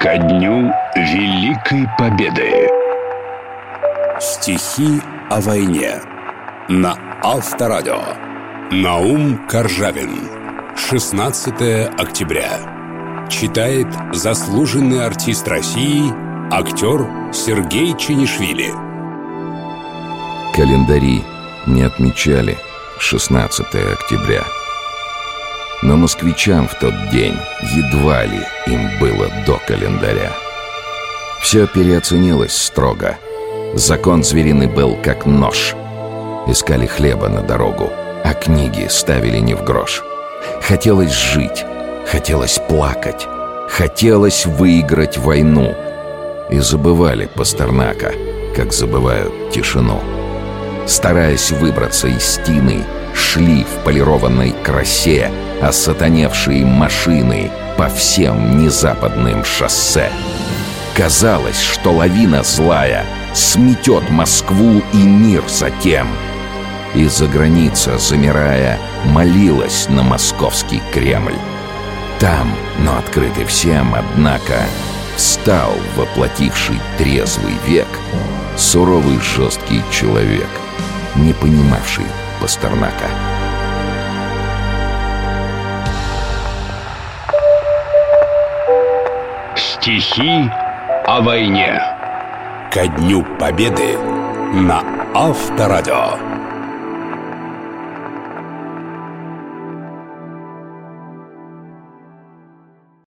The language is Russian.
Ко дню Великой Победы. Стихи о войне На Авторадио. Наум Коржавин. 16 октября. Читает заслуженный артист России Актер Сергей Чинишвили. Календари не отмечали. 16 октября но москвичам в тот день едва ли им было до календаря. Все переоценилось строго. Закон звериный был как нож. Искали хлеба на дорогу, а книги ставили не в грош. Хотелось жить, хотелось плакать, хотелось выиграть войну. И забывали Пастернака, как забывают тишину. Стараясь выбраться из стены, шли в полированной красе осатаневшие машины по всем незападным шоссе. Казалось, что лавина злая сметет Москву и мир затем. И за граница, замирая, молилась на московский Кремль. Там, но открытый всем, однако, встал воплотивший трезвый век суровый жесткий человек, не понимавший Пастернака. Стихи о войне Ко дню Победы на Авторадио